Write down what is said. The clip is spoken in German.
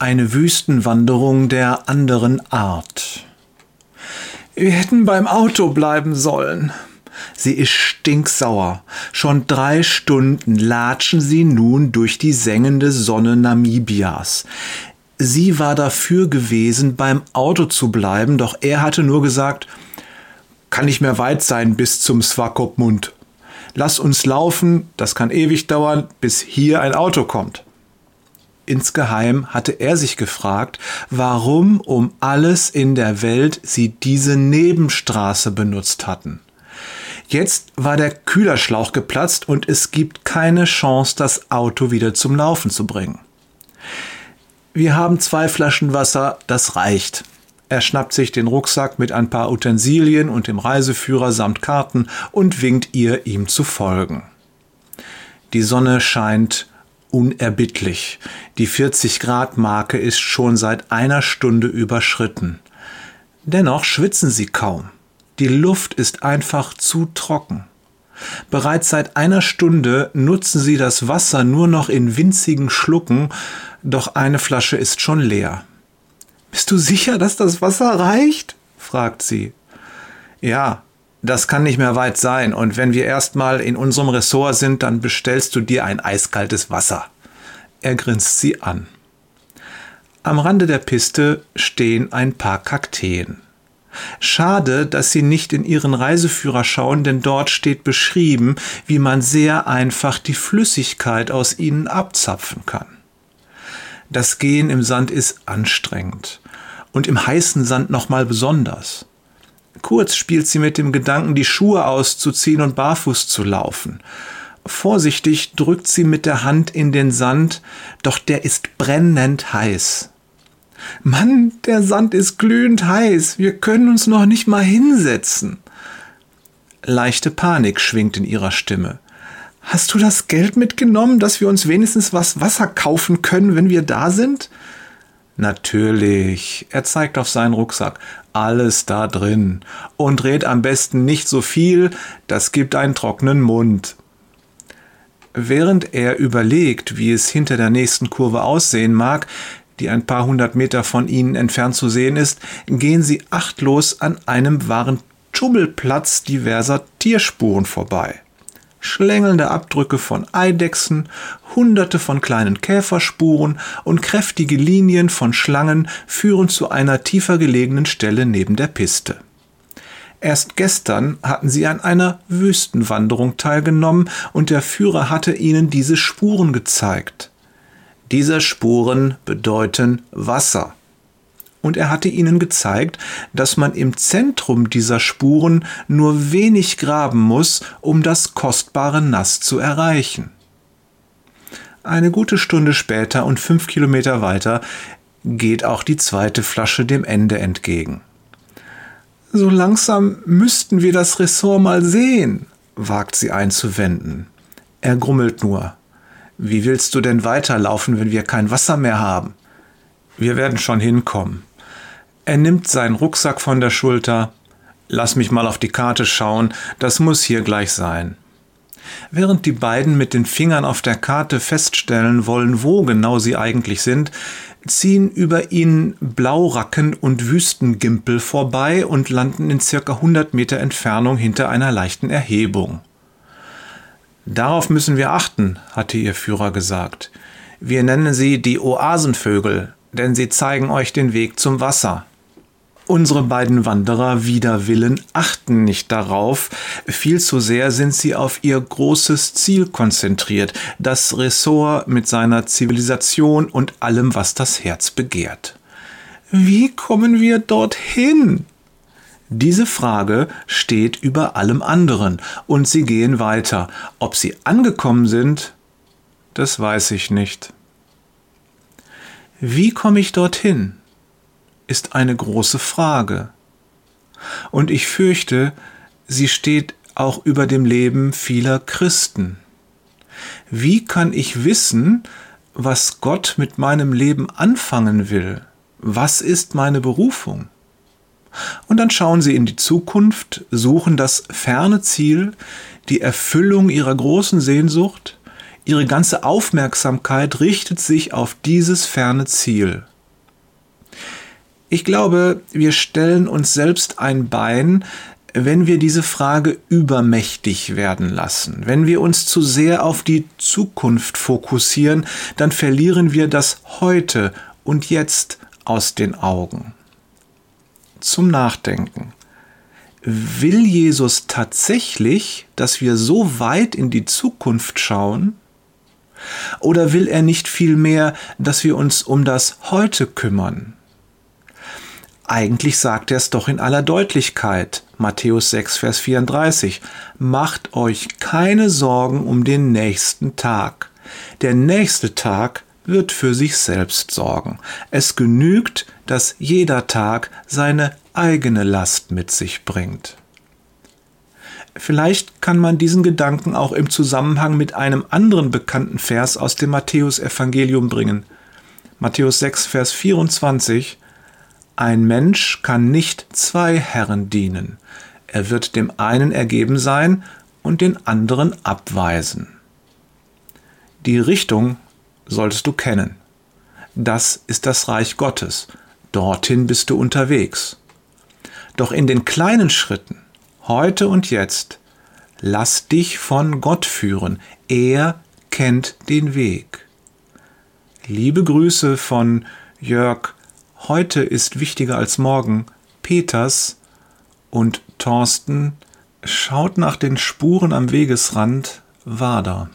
Eine Wüstenwanderung der anderen Art. Wir hätten beim Auto bleiben sollen. Sie ist stinksauer. Schon drei Stunden latschen sie nun durch die sengende Sonne Namibias. Sie war dafür gewesen, beim Auto zu bleiben, doch er hatte nur gesagt, kann nicht mehr weit sein bis zum Swakopmund. Lass uns laufen, das kann ewig dauern, bis hier ein Auto kommt. Insgeheim hatte er sich gefragt, warum um alles in der Welt sie diese Nebenstraße benutzt hatten. Jetzt war der Kühlerschlauch geplatzt und es gibt keine Chance, das Auto wieder zum Laufen zu bringen. Wir haben zwei Flaschen Wasser, das reicht. Er schnappt sich den Rucksack mit ein paar Utensilien und dem Reiseführer samt Karten und winkt ihr, ihm zu folgen. Die Sonne scheint unerbittlich. Die 40 Grad Marke ist schon seit einer Stunde überschritten. Dennoch schwitzen sie kaum. Die Luft ist einfach zu trocken. Bereits seit einer Stunde nutzen sie das Wasser nur noch in winzigen Schlucken, doch eine Flasche ist schon leer. Bist du sicher, dass das Wasser reicht? fragt sie. Ja, das kann nicht mehr weit sein, und wenn wir erstmal in unserem Ressort sind, dann bestellst du dir ein eiskaltes Wasser. Er grinst sie an. Am Rande der Piste stehen ein paar Kakteen. Schade, dass Sie nicht in Ihren Reiseführer schauen, denn dort steht beschrieben, wie man sehr einfach die Flüssigkeit aus ihnen abzapfen kann. Das Gehen im Sand ist anstrengend und im heißen Sand nochmal besonders. Kurz spielt sie mit dem Gedanken, die Schuhe auszuziehen und barfuß zu laufen. Vorsichtig drückt sie mit der Hand in den Sand, doch der ist brennend heiß. Mann, der Sand ist glühend heiß. Wir können uns noch nicht mal hinsetzen. Leichte Panik schwingt in ihrer Stimme. Hast du das Geld mitgenommen, dass wir uns wenigstens was Wasser kaufen können, wenn wir da sind? Natürlich. Er zeigt auf seinen Rucksack. Alles da drin. Und dreht am besten nicht so viel, das gibt einen trockenen Mund. Während er überlegt, wie es hinter der nächsten Kurve aussehen mag, die ein paar hundert Meter von ihnen entfernt zu sehen ist, gehen sie achtlos an einem wahren Tummelplatz diverser Tierspuren vorbei. Schlängelnde Abdrücke von Eidechsen, hunderte von kleinen Käferspuren und kräftige Linien von Schlangen führen zu einer tiefer gelegenen Stelle neben der Piste. Erst gestern hatten sie an einer Wüstenwanderung teilgenommen und der Führer hatte ihnen diese Spuren gezeigt. Diese Spuren bedeuten Wasser. Und er hatte ihnen gezeigt, dass man im Zentrum dieser Spuren nur wenig graben muss, um das kostbare Nass zu erreichen. Eine gute Stunde später und fünf Kilometer weiter geht auch die zweite Flasche dem Ende entgegen. So langsam müssten wir das Ressort mal sehen, wagt sie einzuwenden. Er grummelt nur. Wie willst du denn weiterlaufen, wenn wir kein Wasser mehr haben? Wir werden schon hinkommen. Er nimmt seinen Rucksack von der Schulter. Lass mich mal auf die Karte schauen, das muss hier gleich sein. Während die beiden mit den Fingern auf der Karte feststellen wollen, wo genau sie eigentlich sind, ziehen über ihnen Blauracken und Wüstengimpel vorbei und landen in circa 100 Meter Entfernung hinter einer leichten Erhebung. Darauf müssen wir achten, hatte ihr Führer gesagt. Wir nennen sie die Oasenvögel, denn sie zeigen euch den Weg zum Wasser. Unsere beiden Wanderer wider Willen achten nicht darauf, viel zu sehr sind sie auf ihr großes Ziel konzentriert, das Ressort mit seiner Zivilisation und allem, was das Herz begehrt. Wie kommen wir dorthin? Diese Frage steht über allem anderen und sie gehen weiter. Ob sie angekommen sind, das weiß ich nicht. Wie komme ich dorthin? Ist eine große Frage. Und ich fürchte, sie steht auch über dem Leben vieler Christen. Wie kann ich wissen, was Gott mit meinem Leben anfangen will? Was ist meine Berufung? Und dann schauen sie in die Zukunft, suchen das ferne Ziel, die Erfüllung ihrer großen Sehnsucht, ihre ganze Aufmerksamkeit richtet sich auf dieses ferne Ziel. Ich glaube, wir stellen uns selbst ein Bein, wenn wir diese Frage übermächtig werden lassen, wenn wir uns zu sehr auf die Zukunft fokussieren, dann verlieren wir das Heute und Jetzt aus den Augen. Zum Nachdenken. Will Jesus tatsächlich, dass wir so weit in die Zukunft schauen? Oder will er nicht vielmehr, dass wir uns um das Heute kümmern? Eigentlich sagt er es doch in aller Deutlichkeit. Matthäus 6, Vers 34. Macht euch keine Sorgen um den nächsten Tag. Der nächste Tag wird für sich selbst sorgen. Es genügt, dass jeder Tag seine eigene Last mit sich bringt. Vielleicht kann man diesen Gedanken auch im Zusammenhang mit einem anderen bekannten Vers aus dem Matthäusevangelium bringen. Matthäus 6, Vers 24 ein Mensch kann nicht zwei Herren dienen. Er wird dem einen ergeben sein und den anderen abweisen. Die Richtung solltest du kennen. Das ist das Reich Gottes. Dorthin bist du unterwegs. Doch in den kleinen Schritten, heute und jetzt, lass dich von Gott führen. Er kennt den Weg. Liebe Grüße von Jörg Heute ist wichtiger als morgen. Peters und Thorsten schaut nach den Spuren am Wegesrand Wader.